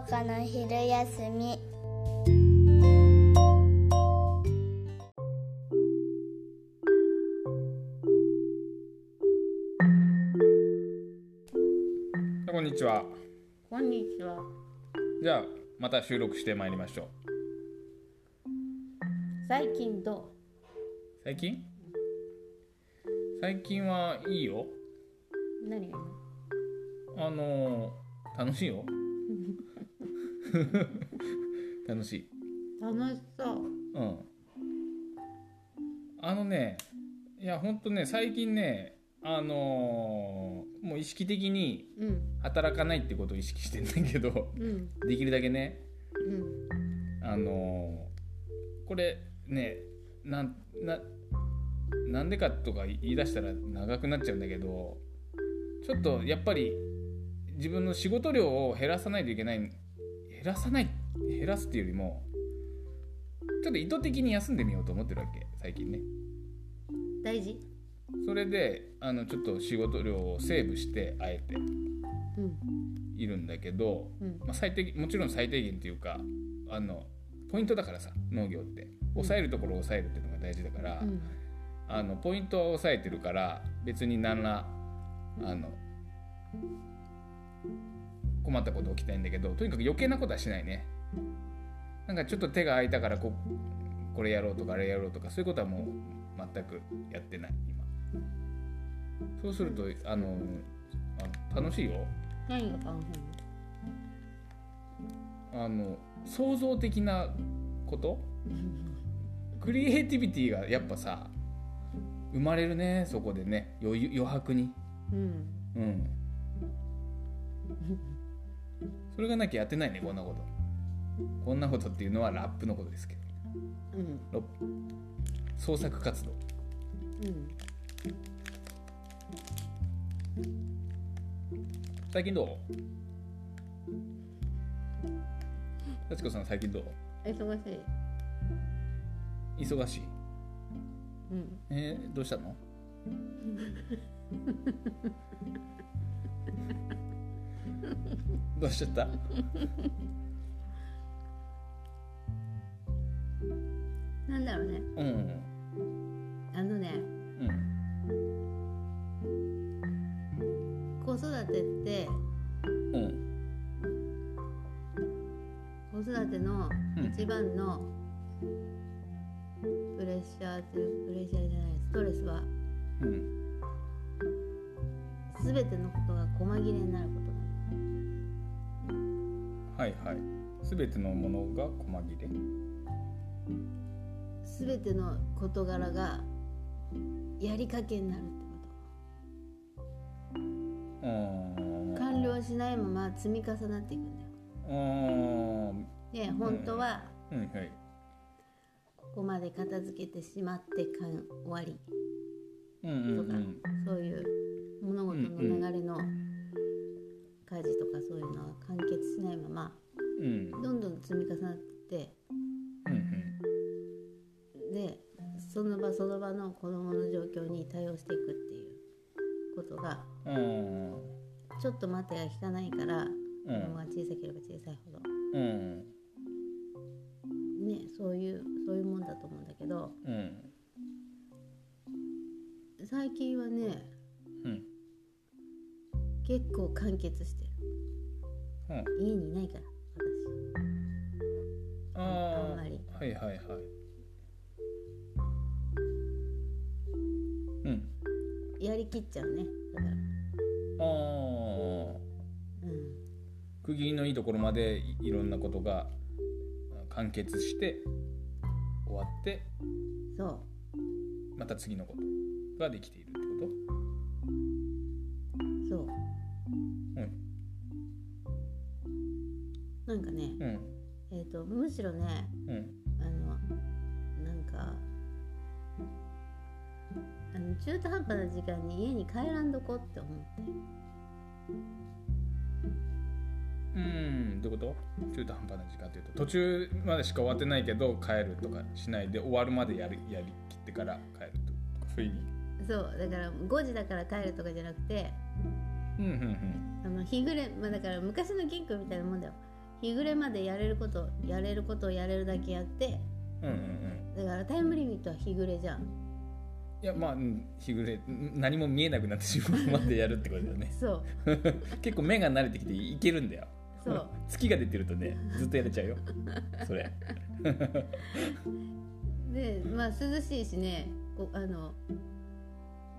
わかな昼休み。こんにちは。こんにちは。じゃあまた収録してまいりましょう。最近ど最近？最近はいいよ。う何あのー楽しいよ 楽しい楽しそう。うんあのねいやほんとね最近ねあのーもう意識的にうん。働かないってことを意識してんだけどうん。できるだけねうん。あのーこれねなんななんでかとか言い出したら長くなっちゃうんだけどちょっとやっぱり自分の仕事量を減らさないといけない減らさない減らすっていうよりもちょっと意図的に休んでみようと思ってるわけ最近ね大事それであのちょっと仕事量をセーブしてあえてうん。いるんだけど、うん。まあ、最低もちろん最低限っていうかあのポイントだからさ農業って抑えるところを抑えるっていうのが大事だから、うん。あのポイントは抑えてるから別に何らあの困ったこと起きたいんだけどとにかく余計なことはしないね。なんかちょっと手が空いたからここれやろうとかあれやろうとかそういうことはもう全くやってない今。そうするとあのあの楽しいよ。何が楽しあの創造的なこと？クリエイティビティがやっぱさ生まれるねそこでね。余裕余白に。いのうん。うんそれがなきゃやってないねこんなことこんなことっていうのはラップのことですけどうん。ロ創作活動うん。最近どう？幸子さん最近どう？忙しい。忙しい？うん。えー、どうしたの？どうしちゃった？なんだろうね。うん。あのね、うん。子育てって、うん。子育てのうん。一番のプレッシャーという、プレッシャーじゃない、ストレスは、うん。すべてのことが細切れになること。はいはい。すべてのものが細切れすべての事柄がやりかけになるってこうん。と完了しないまま積み重なっていくんだよ。うん。で本当はうん。はい。ここまで片付けてしまってかん終わり。うんうんとか、そういう物事の流れの家事とかそういうのは完結しないままうん。うんどんどん積み重なってうんでその場その場の子どもの状況に対応していくっていうことがうん。ちょっと待てが効かないから子うん供が小さければ小さいほど。うん。ねそういうそういうもんだと思うんだけどうん。最近はねうん。結構完結してるうん。家にいないからああんまり。あはいはいはい。うん。私やりきっちゃうね。だから。ああうん。区切りのいいところまでいいろんなことが完結して終わってそまた次のことができているなんかねうんえっ、とむしろねうん。あのなんかあの中途半端な時間に家に帰らんどこって思って。うん。どういうこと？中途半端な時間っていうと途中までしか終わってないけど帰るとかしないで終わるまでやりやりきってから帰るとかそういう意味そう。だから5時だから帰るとかじゃなくてうんうんあの日暮れ、まあ、だから昔の銀行みたいなもんだよ日暮れまでやれることやれることをやれるだけやってうんうんうん。だからタイムリミットは日暮れじゃん。いやまあうん日暮れん何も見えなくなってしまうまでやるってことだよね。そう。結構目が慣れてきていけるんだよ。そう。月が出てるとねずっとやれちゃうよ。それ。でまあ涼しいしねこあの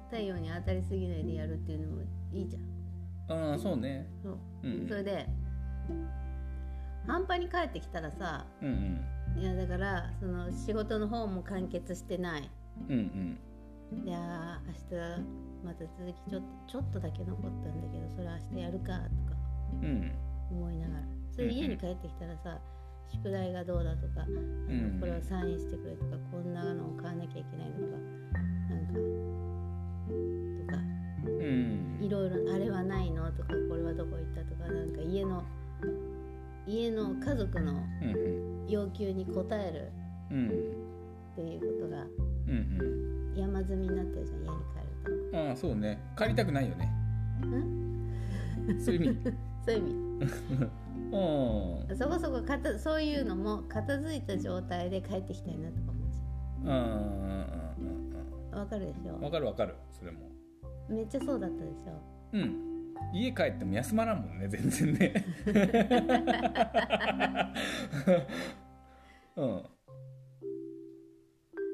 太陽に当たりすぎないでやるっていうのもいいじゃん。ああそうね。そう、うん。それで半端に帰ってきたらさうんうん。いやだからその仕事の方も完結してない。うんうん。いやー明日また続きちょっとちょっとだけ残ったんだけどそれ明日やるかとか。うん。思いながら。それで家に帰ってきたらさ宿題がどうだとか、これをサインしてくれとかこんなのを買わなきゃいけないとかなんかとか。うん。いろいろあれはないの？とかこれはどこ行った？とかなんか家の家の家族のうん要求に応えるうんっていうことがうん山積みになってるじゃん家に帰るうんああそうね。帰りたくないよね。そういう意味。と そういう意味。うん。そこそこかたそういうのも片付いた状態で帰ってきたいなとか思うしうんうわかるでしうんわょかるわかる。それも。めっちゃそうだったでしょ？うん家帰っても休まらんもんね全然ね。うん。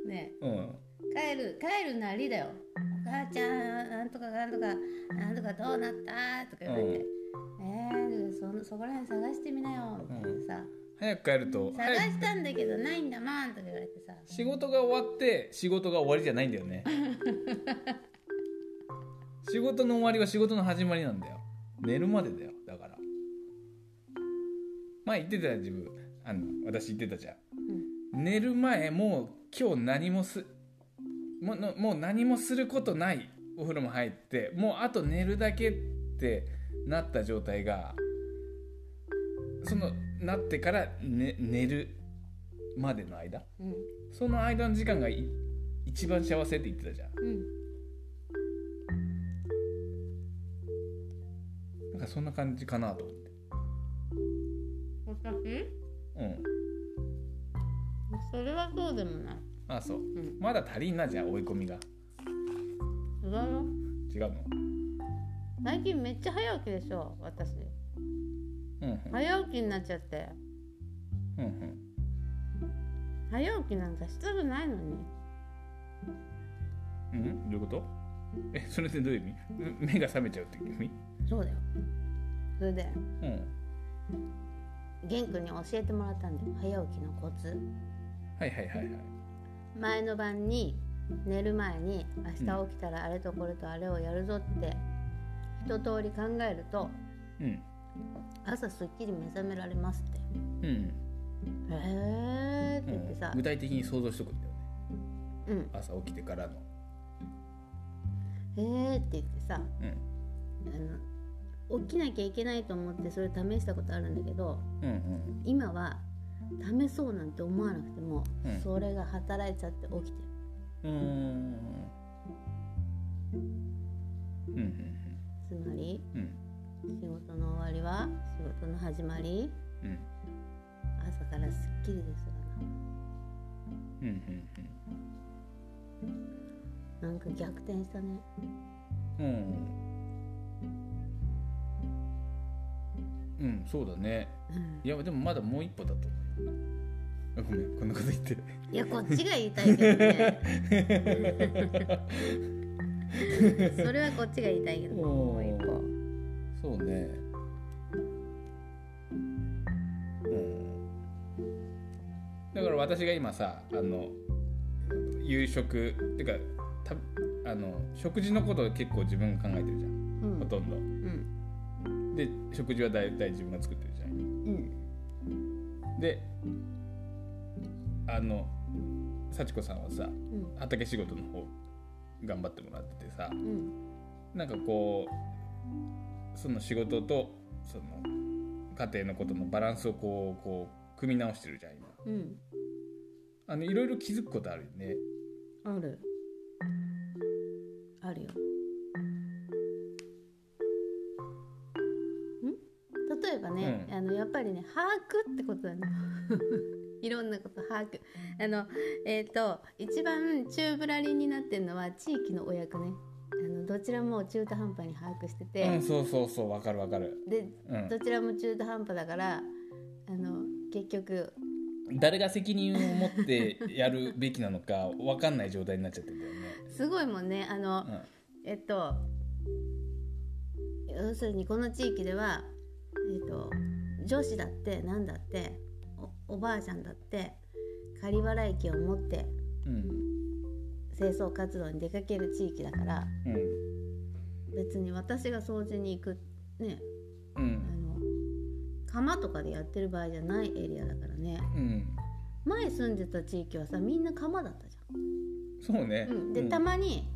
ね。うん。帰る帰るなりだよ。お母ちゃんなんとかなんとかなんとかどうなったとか言われて、えー、そそこら辺探してみなよ。みたいなさ、早く帰ると探したんだけどないんだもんとか言われてさ。仕事が終わって仕事が終わりじゃないんだよね 仕事の終わりは仕事の始まりなんだよ。寝るまでだよだから。前言ってたよ自分。あの私言ってたじゃん、寝る前もう今日何もすももう何もすることない。お風呂も入ってもうあと寝るだけってなった状態がそのなってから、ね、寝るまでの間。うん。その間の時間がい一番幸せって言ってたじゃん。うんなん。かそんな感じかなと。思って私うん。それはそうでもない。あそう。うん。まだ足りんなじゃあ追い込みが。違うよ。違うの？最近めっちゃ早起きでしょ私。うんうん。早起きになっちゃって。うんうん。早起きなんかしたくないのに。うん？どういうこと？えそれってどういう意味？う ん目が覚めちゃうって意味？そうだよ。それでうん。玄君に教えてもらったんだよ。早起きのコツ。はいはいはいはい。前の晩に寝る前に明日起きたらあれとこれとあれをやるぞって一通り考えるとうん。朝すっきり目覚められますって。うん。へーってうん言ってさ具体的に想像しとくんだよね。うん。朝起きてからの。へーって言ってさうん。あの起きなきゃいけないと思ってそれ試したことあるんだけどうんうん。今は試そうなんて思わなくても、うん。それが働いちゃって起きてる。うーん。うんうんつまりうん。仕事の終わりは仕事の始まりうん。朝からすっきりですうんうんがななんか逆転したね。うんうんうんそうだね。うん。いやでもまだもう一歩だと思う。よあごめんこんなこと言って。いやこっちが言いたいけどね。それはこっちが言いたいけどもう一歩。そうね。うん。だから私が今さあの夕食っていうかたあの食事のことを結構自分が考えてるじゃん。うん。ほとんど。うんで食事は大体自分が作ってるじゃん。うん。であの幸子さんはさうん。畑仕事の方頑張ってもらっててさうん。なんかこうその仕事とその家庭のことのバランスをこうこう組み直してるじゃん今。うん。あのいろいろ気づくことあるよね。ある。あるよねね、うん。あのやっぱりね把握ってことだね。いろんなこと把握。あのえっ、と一番宙ぶらりんになってるのは地域のお役ね。あのどちらも中途半端に把握してて、うんそうそうそうわかるわかる、でうん。どちらも中途半端だからあの結局誰が責任を持ってやるべきなのか わかんない状態になっちゃってるんだよね、すごいもんね。あの、うん。えっと要するにこの地域では、えっと、女子だって何だっておおばあちゃんだって仮払い機を持ってうん清掃活動に出かける地域だからうん別に私が掃除に行くねあうん。の釜とかでやってる場合じゃないエリアだからね。うん。前住んでた地域はさみんな釜だったじゃん。うん、で、うん。たまに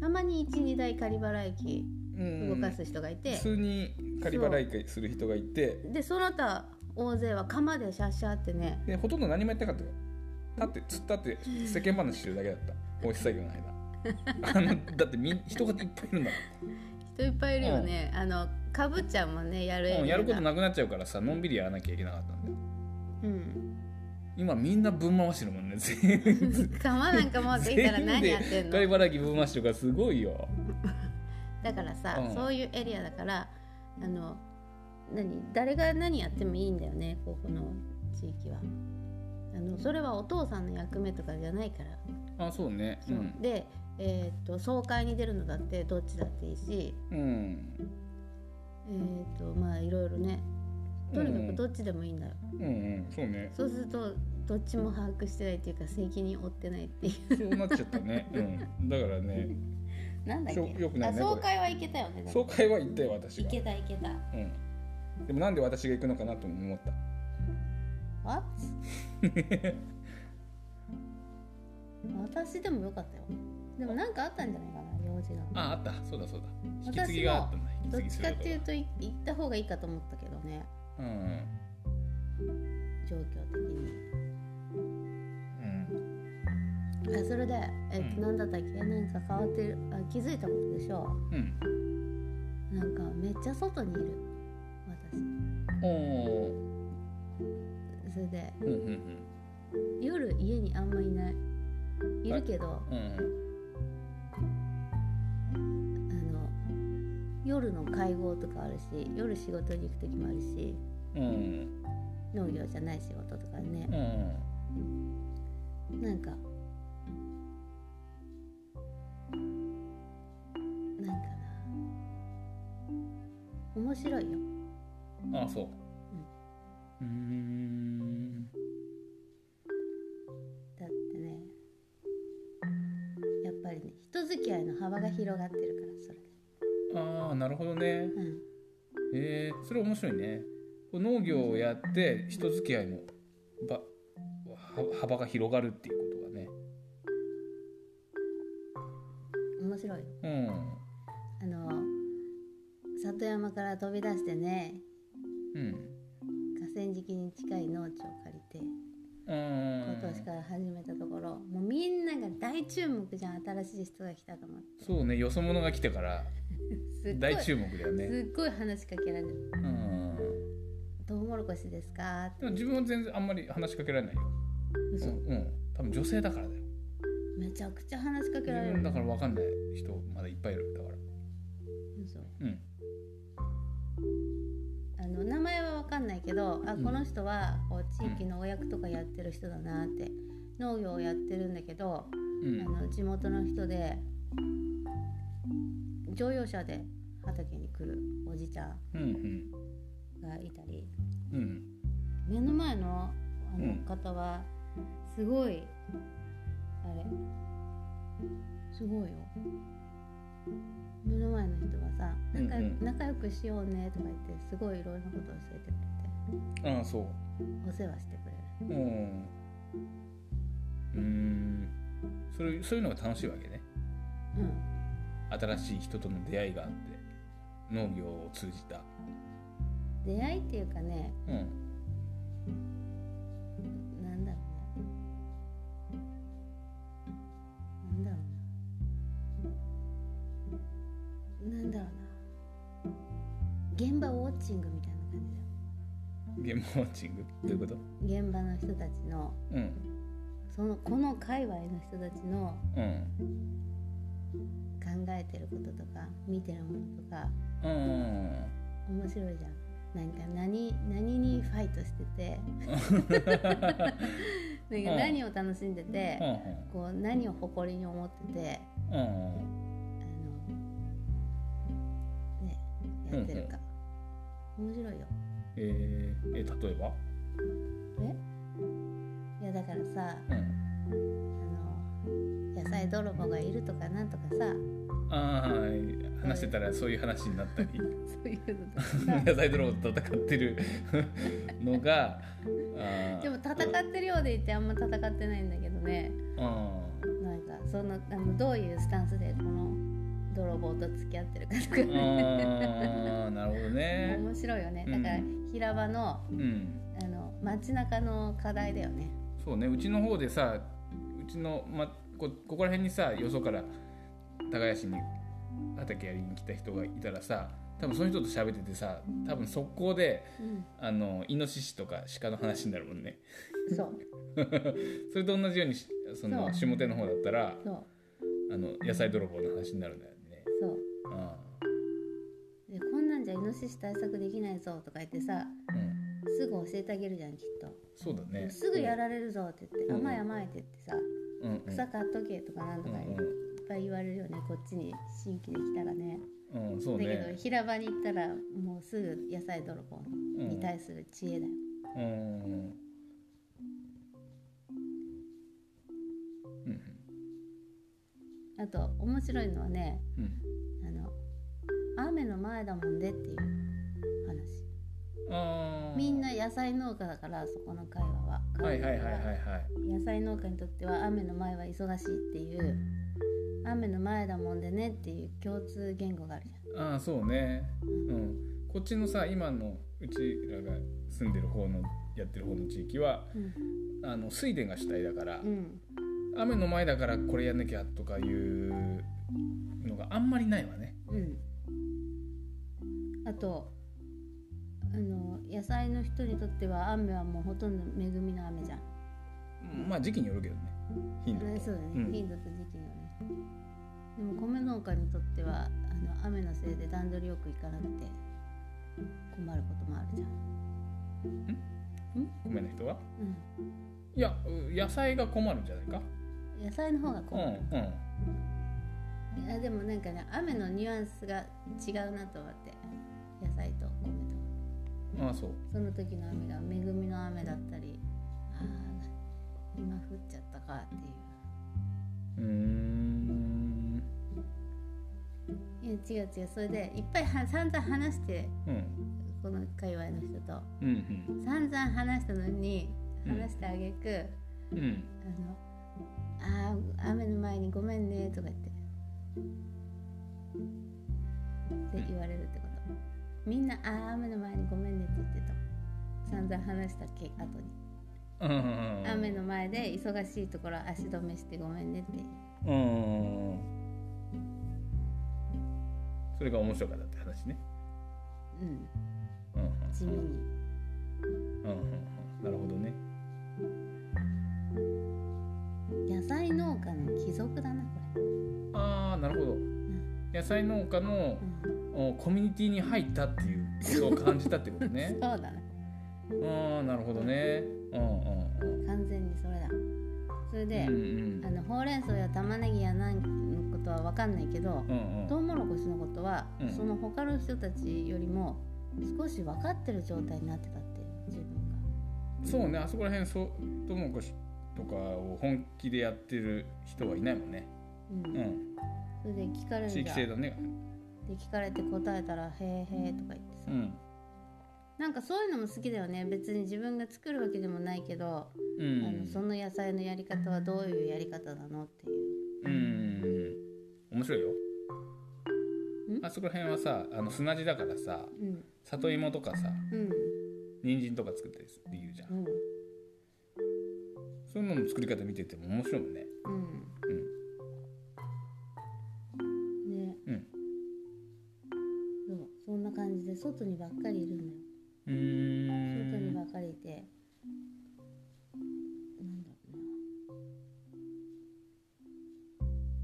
たまに12台仮払い機うん動かす人がいて、普通に仮払いする人がいて。でその他大勢は釜でシャッシャーってね。でほとんど何もやってなかったよ。立って突っ立って世間話してるだけだった。放出作業の間。あのだってみん人がいっぱいいるんだ人いっぱいいるよね、あのかぶっちゃんもねやるうん、やることななくなっちゃうからさのんびりやらなきゃいけなかったんだよ。うん。今みんなぶん回してるもんね全員。釜なんか持ってきたら何やってん仮の払い機ぶん回してるからすごいよだからさ、うん。そういうエリアだからあの何誰が何やってもいいんだよねここの地域は。あのそれはお父さんの役目とかじゃないから、あそうね。うそう。ん。で、えー、と総会に出るのだってどっちだっていいし。うん。えっ、とまあいろいろね。とにかくどっちでもいいんだよ、うんうん。そうね。そうするとどっちも把握してないっていうか責任負ってないっていう。そうなっちゃったね。うん。だからねなんだっけ？よくないねあ総会は行けたよね総会は行ったよ私が行けた行けた。うん。でもなんで私が行くのかなとも思った？What? 私でもよかったよ。でもなんかあったんじゃないかな用事が。ああった。そうだそうだ。引き継ぎがあったんだ。どっちかっていうとい行った方がいいかと思ったけどね。うん。状況的にうんあそれで、えっとうん。何だったっけ？なんか変わってる？あ気づいたことでしょ？うん。なんかめっちゃ外にいる。おお私それで。うんうん夜家にあんまいない。いるけど。うんうん。あの夜の会合とかあるし夜仕事に行く時もあるし。うん。農業じゃない仕事とかね。うん。なんか面白いよ。ああそう。うん。だってねやっぱりね人付き合いの幅が広がってるからそれ。でああなるほどね。うん。へえそれ面白いね。農業をやって人付き合いの幅が広がるっていうことがね。面白い。ようん。あの里山から飛び出してねうん。河川敷に近い農地を借りてうん。今年から始めたところもうみんなが大注目じゃん新しい人が来たと思って。そうねよそ者が来てから 大注目だよね。すっごい話しかけられる。うん「トウモロコシですか?」でも自分は全然あんまり話しかけられないよ。嘘、うん、うん、多分女性だからだよ。めちゃくちゃ話しかけ自られる。分だから分かんない人まだいっぱいいるだから。嘘。うん。あの名前は分かんないけどあうん。この人はこう地域のお役とかやってる人だなって農業をやってるんだけど、うん。あの地元の人で乗用車で畑に来るおじちゃうんうんん。がいたりうん。目の前のあのうん。方はすごいあれすごいよ目の前の人はさ仲,、仲良くしようねとか言ってすごいいろんなこと教えてくれて。ああそう。お世話してくれる。うん。うーん。それそういうのが楽しいわけね。うん。新しい人との出会いがあって農業を通じた。出会いっていうかねうんななんだろうな。現場ウォッチングみたいな感じだよ。ゲームウォッチング？どういうこと？現場の人たちの。うん。そのこの界隈の人たちのうん。考えてることとか見てるものとか。うん面白いじゃん。なんか何何にファイトしてて。なんか何を楽しんでて。うんこう何を誇りに思ってて。うんやってるか。面白いよ。えー、え例えば？いやだからさうん。あの野菜泥棒がいるとかなんとかさ。ああ話してたらそういう話になったり。そういうの 野菜泥棒と戦ってる のがでも戦ってるようでいてあんま戦ってないんだけどね。あなんかそのあのどういうスタンスでこの泥棒と付き合ってるかとか。なるほどね。面白いよね。うん。だから平場のうん。あの街中の課題だよね。そうね。うちの方でさうちの、ま、こここら辺にさよそから耕しに畑やりに来た人がいたらさ多分その人と喋っててさ多分速攻でうん。あのイノシシとか鹿の話になるもんね。そう。それと同じようにしその下手の方だったらそう。あの野菜泥棒の話になるんだよでこんなんじゃイノシシ対策できないぞとか言ってさあうん。すぐ教えてあげるじゃんきっと、そうだね。すぐやられるぞって言って、うん甘い甘いって言ってさうんうん。草買っとけとかなんとかいっぱい言われるよねこっちに新規で来たらね。うんうんそうだけどね平場に行ったらもうすぐ野菜泥棒に対する知恵だよ、うんうんうんあと面白いのはねうん。あの雨の前だもんでっていう話。みんな野菜農家だからそこの会話は。はいはいはいはいはい。野菜農家にとっては雨の前は忙しいっていう雨の前だもんでねっていう共通言語があるじああそうね。うん。こっちのさ今のうちらが住んでる方のやってる方の地域はゃん。あの水田が主体だから、うん雨の前だからこれやんなきゃとかいうのがあんまりないわね。うん。あとあの野菜の人にとっては雨はもうほとんど恵みの雨じゃん。うんまあ時期によるけどね。頻度と。ねそうだね、うん。頻度と時期のね。でも米農家にとってはあの雨のせいで段取りよくいかなくて困ることもあるじゃん、米の人は？ういやう野菜が困るんじゃないか？ん、野菜の方がうん困る、うん。いやでもなんかね雨のニュアンスが違うなと思って野菜と米とああそう。その時の雨が恵みの雨だったりああ今降っちゃったかっていう。うーん。いや違う違う。それでいっぱいは散々話してうん。この界隈の人と。うん散々話したのにうん。話してあげく、うんうん。あのあー雨の前にごめんねとか言って。って言われるってこと。みんなあー雨の前にごめんねって言ってた。散々話したけ後に、うんうん雨の前で忙しいところ足止めしてごめんねって。うんそれが面白かったって話ね。うんうんうん。地味に。うんうんうん。なるほどね野菜農家の貴族だなこああなるほど。れ、うん野菜農家のうん、おコミュニティに入ったっていうことを感じたってことね。そうだな。ああなるほどね。うんうんうん。完全にそれだ。それで、うんうん。あのほうれん草や玉ねぎや何のことは分かんないけど、うんうん。トウモロコシのことは、うん。その他の人たちよりも少し分かってる状態になってたって自分が。そうねあそこら辺そうトウモロコシとかを本気でやってる人はいないもんね。うん。うん。それで聞かれる地域性だね。で聞かれて答えたら「へえへえ」とか言ってさ、うん。なんかそういうのも好きだよね。別に自分が作るわけでもないけど、うん。あのその野菜のやり方はどういうやり方なのっていう。うん。面白いよ。ん？あそこら辺はさあの砂地だからさうん。里芋とかさうん。人参とか作ったりできるじゃん。うんそういうのの作り方見てても面白いもんね。うん。ね。うん。そうそんな感じで外にばっかりいるんだよ。うーん外にばかりいて。なんだろ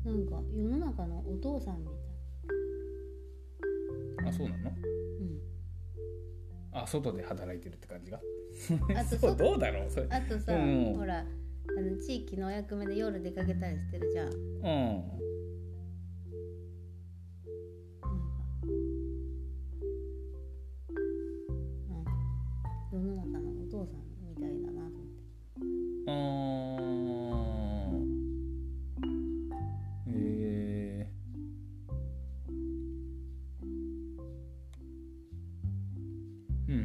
うな。なんか世の中のお父さんみたい。あそうなの？うん。あ外で働いてるって感じが？あと そう外どうだろうそれ。あとさ、うんほらあの地域のお役目で夜出かけたりしてるじゃん。なん。かうん。うん、世の中のお父さん。みたいだなと思ってあーえー、うん。うん。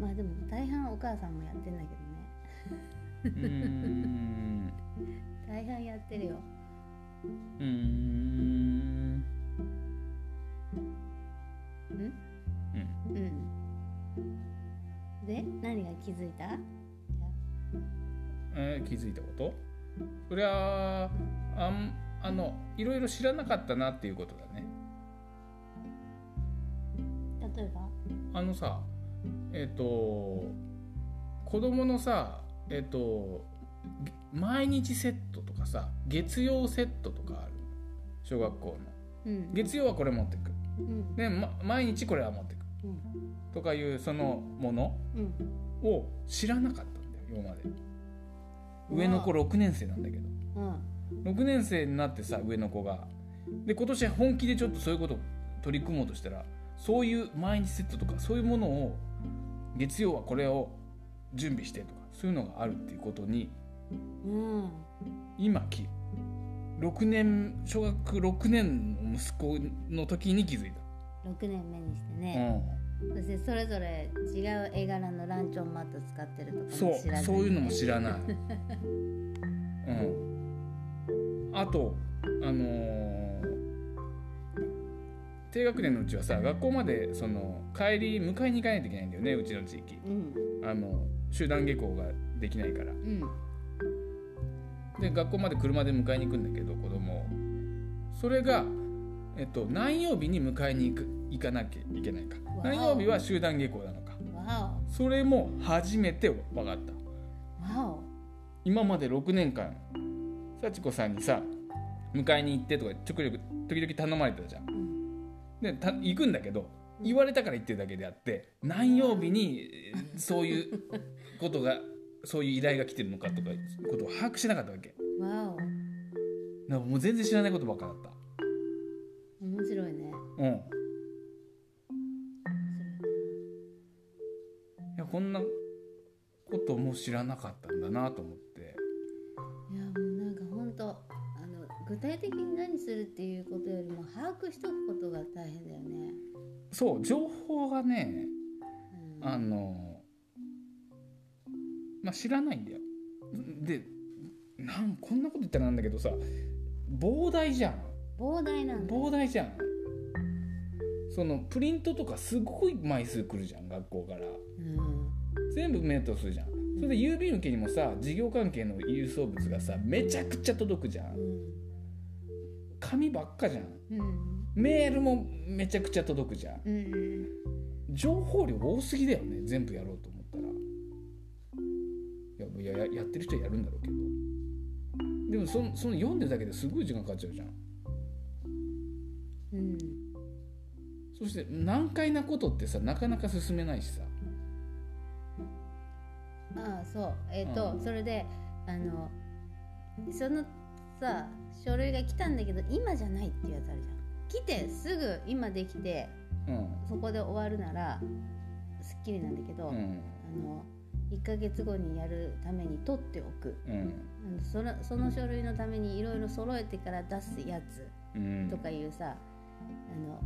まあでも大半お母さん。もやってん。だけどねうん。大半やってるようん。うん。うん。うん。で何が気づいたえー気づいたことそりゃあん。あのいろいろ知らなかったなっていうことだね例えばあのさえっ、と子供のさえっ、とげ毎日セットとかさ月曜セットとかある。小学校の。うん。月曜はこれ持ってく。うん。で、ま、毎日これは持ってく。うん。とかいうそのものうん。を知らなかったんだよ今まで。上の子6年生なんだけど。うん。6年生になってさ上の子が。で今年本気でちょっとそういうことを取り組もうとしたらそういう毎日セットとかそういうものを月曜はこれを準備してとかそういうのがあるっていうことにうん。今き6年小学6年の息子の時に気づい6年目にしてた、ね、そしてそれぞれ違う絵柄のランチョンマット使ってるとうん、かそうそういうのも知らない、うん、あとあのー低学年のうちはさ学校までその帰り迎えに行かないといけないんだよねうちの地域。うん。あの集団下校ができないから。うん。で学校まで車で迎えに行くんだけど子供を。それが、えっと、何曜日に迎えに行く行かなきゃいけないか。何曜日は集団下校なのか。わそれも初めて分かった。今まで6年間幸子さんにさ迎えに行ってとかちょくちょく時々頼まれてたじゃん。うん。でた行くんだけど言われたから言ってるだけであって何曜日にえーそういうことがそういう依頼が来てるのかとかことを把握しなかったわけ。わお。だからもう全然知らないことばっかだった。面白いね。うん。い。面やこんなことも知らなかったんだなと思って。いやもうなんか本当あの具体的に何するっていうことよりも把握しとくことが大変だよね、そう情報がねうん、あのまあ知らないんだよ。でなんこんなこと言ったらなんだけどさ膨大じゃん。膨大なんだ。よ膨大じゃん。そのプリントとかすごい枚数来るじゃん学校から。うん。全部メートするじゃん。それで郵便受けにもさ事業関係の郵送物がさめちゃくちゃ届くじゃん。紙ばっかじゃん。うん。メールもめちゃくちゃ届くじゃん。うんうん。情報量多すぎだよね全部やろうといやいやってる人はやるんだろうけど。でもそのその読んでるだけですごい時間かかっちゃうじゃん。うん。そして難解なことってさなかなか進めないしさ。ああそう。えっ、と、うん。それであのそのさ書類が来たんだけど今じゃないっていうやつあるじゃん。来てすぐ今できてうん。そこで終わるならすっきりなんだけど、うん。あの1ヶ月後にやるために取っておく。うん。そのその書類のためにいろいろ揃えてから出すやつうん。とかいうさ、あの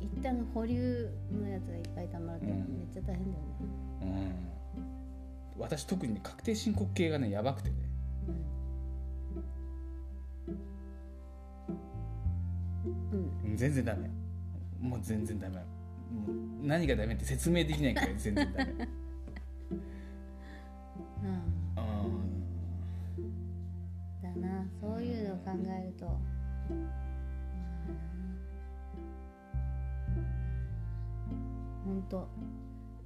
一旦保留のやつがいっぱいたまるとめっうんちゃ大変だよね。うん。私特にね確定申告系がねやばくてね。うん。うん。全然ダメ。もう全然ダメ。何がダメって説明できないから全然ダメ な。そういうのを考えると。まあなんと。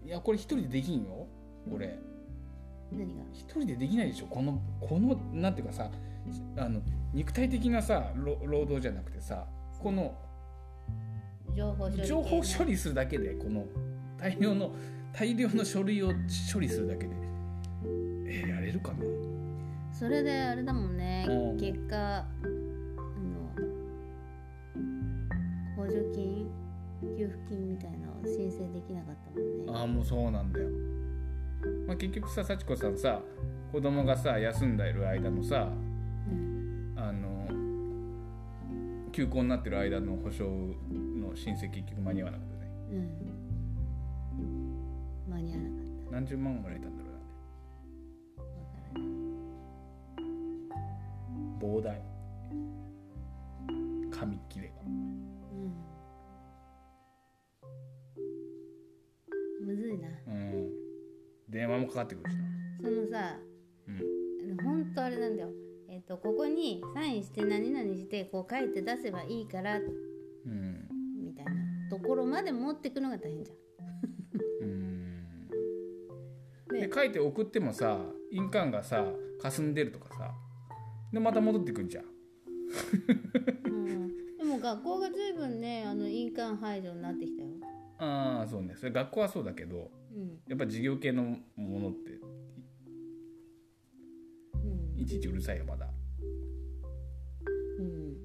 いやこれ一人でできんよ。俺。何が？一人でできないでしょ。このこのなんていうかさあの肉体的なさ労労働じゃなくてさこの情報処理系情報処理するだけでこの大量の大量の書類を処理するだけで。えーやれるかな？それであれだもんね。うん。結果あの補助金給付金みたいなのを申請できなかったもんね。ああもうそうなんだよ、まあ、結局さ幸子さんさ子供がさ休んでる間のさうん。あの休校になってる間の保証の申請結局間に合わなかったね。うん。間に合わなかっ何十万もらえたからない膨大紙切れがうん。むずいな。うん。電話もかかってくるしな。そのさうん。本当あれなんだよ。えっ、とここにサインして何々してこう書いて出せばいいからうん。みたいな。ところまで持ってくのが大変じゃん。うん。でで書いて送ってもさ印鑑がさ霞んでるとかさでまた戻ってくんじゃん。うん。でも学校が随分ねあの印鑑排除になってきたよ。ああそうね。それ学校はそうだけどうん。やっぱ事業系のものってうん。いちいちうるさいよまだ。うん、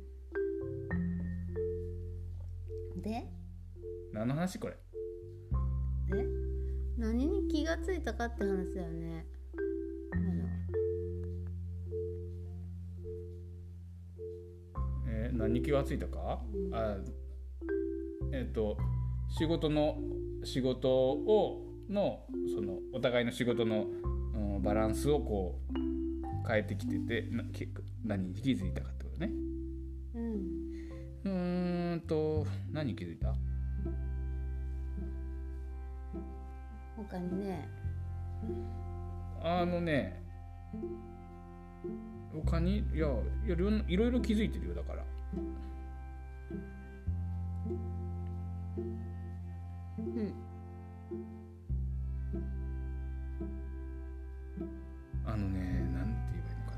で？何の話これ？え？何に気がついたかって話だよね。2級はついたか、うん、あえっ、ー、と仕事の仕事をのそのお互いの仕事の、うん、バランスをこう変えてきててな何に気づいたかってことね。うん、うんと何に気づいた？他にね。あのね他にいやいやいろいろいろ気づいてるよだから。うん。あのねなんて言えばいいのか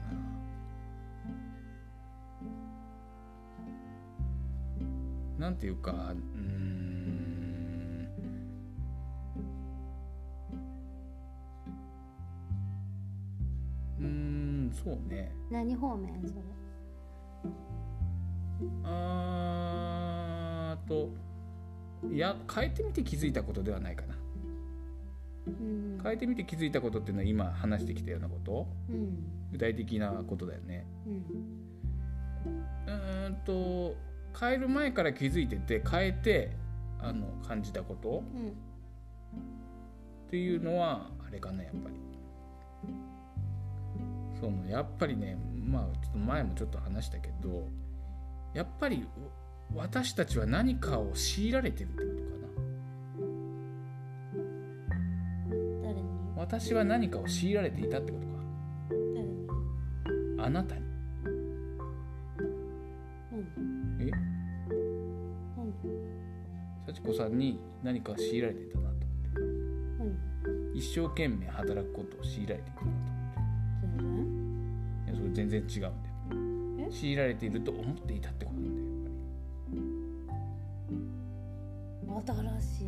な。なんていうかそうね。何方面それ？あーといや変えてみて気づいたことではないかな。うん。変えてみて気づいたことっていうのは今話してきたようなこと。うん。具体的なことだよね。うん。うーんと変える前から気づいてて変えてあの感じたこと。うん。っていうのはあれかなやっぱりそのやっぱりねまあちょっと前もちょっと話したけどやっぱりう私たちは何かを強いられてるってことかな。誰に？私は何かを強いられていたってことか。誰に？あなたに。うんえ何？幸子さんに何かを強いられていたなと何？一生懸命働くことを強いられていた全然違うんだよ。え？強いられていると思っていたってことなんだよやっぱり。新しい。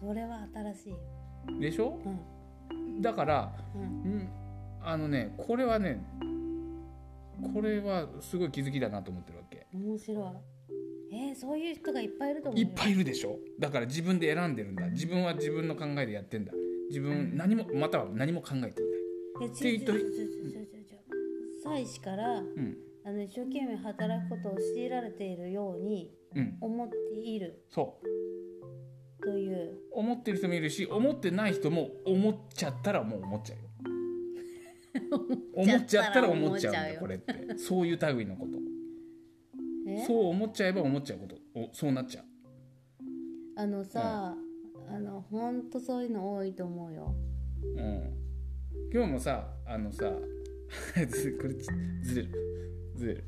それは新しいよ。でしょ？うん。だからうん。ん？あのねこれはねこれはすごい気づきだなと思ってるわけ。面白い。えー、そういう人がいっぱいいると思うよ。いっぱいいるでしょ？だから自分で選んでるんだ。自分は自分の考えでやってんだ。自分何もまたは何も考えてっていうとちょちょちょちょちょちょ妻子からうんあの一生懸命働くことを強いられているようにうん思っている。そう。という思ってる人もいるし思ってない人も思っちゃったらもう思っちゃうよ。思っちゃったら思っちゃうんだよこれって。そういう類のこと。え？そう思っちゃえば思っちゃうこと。おそうなっちゃう。あのさ、あのほんとそういうの多いと思うよ。うん今日もさあのさず これちずれる。ずれる。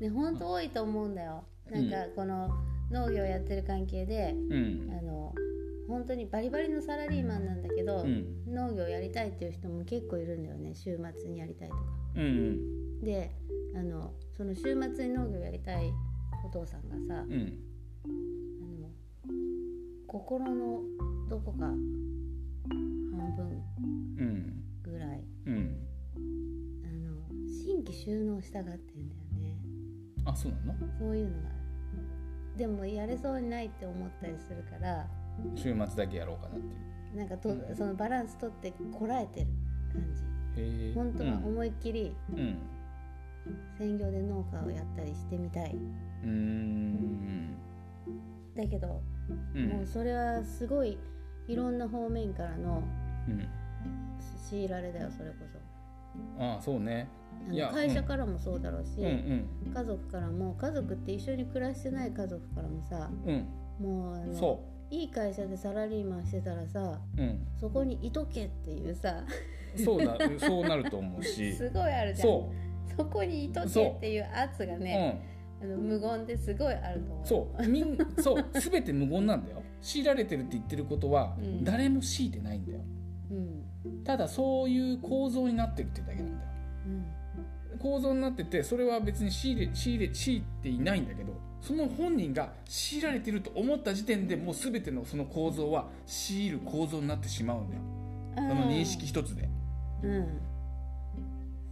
ねほんと多いと思うんだよ。なんかこの農業やってる関係でうん。あの本当にバリバリのサラリーマンなんだけど、うん。農業やりたいっていう人も結構いるんだよね。週末にやりたいとか。うんであのその週末に農業やりたいお父さんがさ、うんうん。あの心のどこか半分うんうん。あの新規収納したがってんだよね。あそうなの？そういうのが。でもやれそうにないって思ったりするから。週末だけやろうかなっていう。なんかと、うん。そのバランス取ってこらえてる感じ。へえ。本当は思いっきりうん。専業で農家をやったりしてみたい。うんうん。だけど、うん。もうそれはすごいいろんな方面からのうん強いられだよそれこそ。ああそうね。会社からもそうだろうし、うん家族からも家族って一緒に暮らしてない家族からもさうん。もうあのいい会社でサラリーマンしてたらさううん。そこにいとけっていうさそうだ そうなると思うし。すごいあるじゃん。そそこにいとけっていう圧がう、ね、あの無言ですごいあると思う、うんそう。みんそう。全て無言なんだよ。強いられてるって言ってることは、うん。誰も強いてないんだよ。うんただそういう構造になってるってだけなんだよ。うん。構造になっててそれは別に強いれ強いれ強いていないんだけどその本人が強いられてると思った時点でもう全てのその構造は強いる構造になってしまうんだよ。その認識一つで。うん。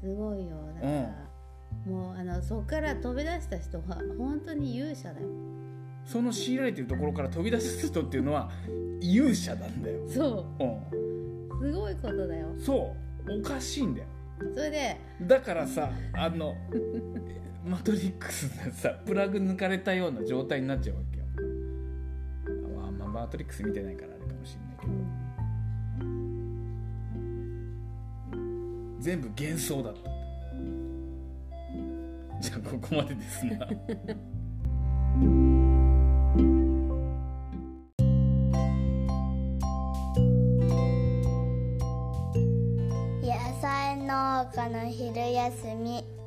すごいよ。だから、もうあのそこから飛び出した人は本当に勇者だよ。その強いられてるところから飛び出す人っていうのは勇者なんだよ、そう。うすごいことだよ。ん、そう。おかしいんだよ。それでだからさあの マトリックスでさプラグ抜かれたような状態になっちゃうわけよ。あまあマトリックス見てないからあれかもしれないけど。全部幻想だった。じゃあここまでですな かの昼休み。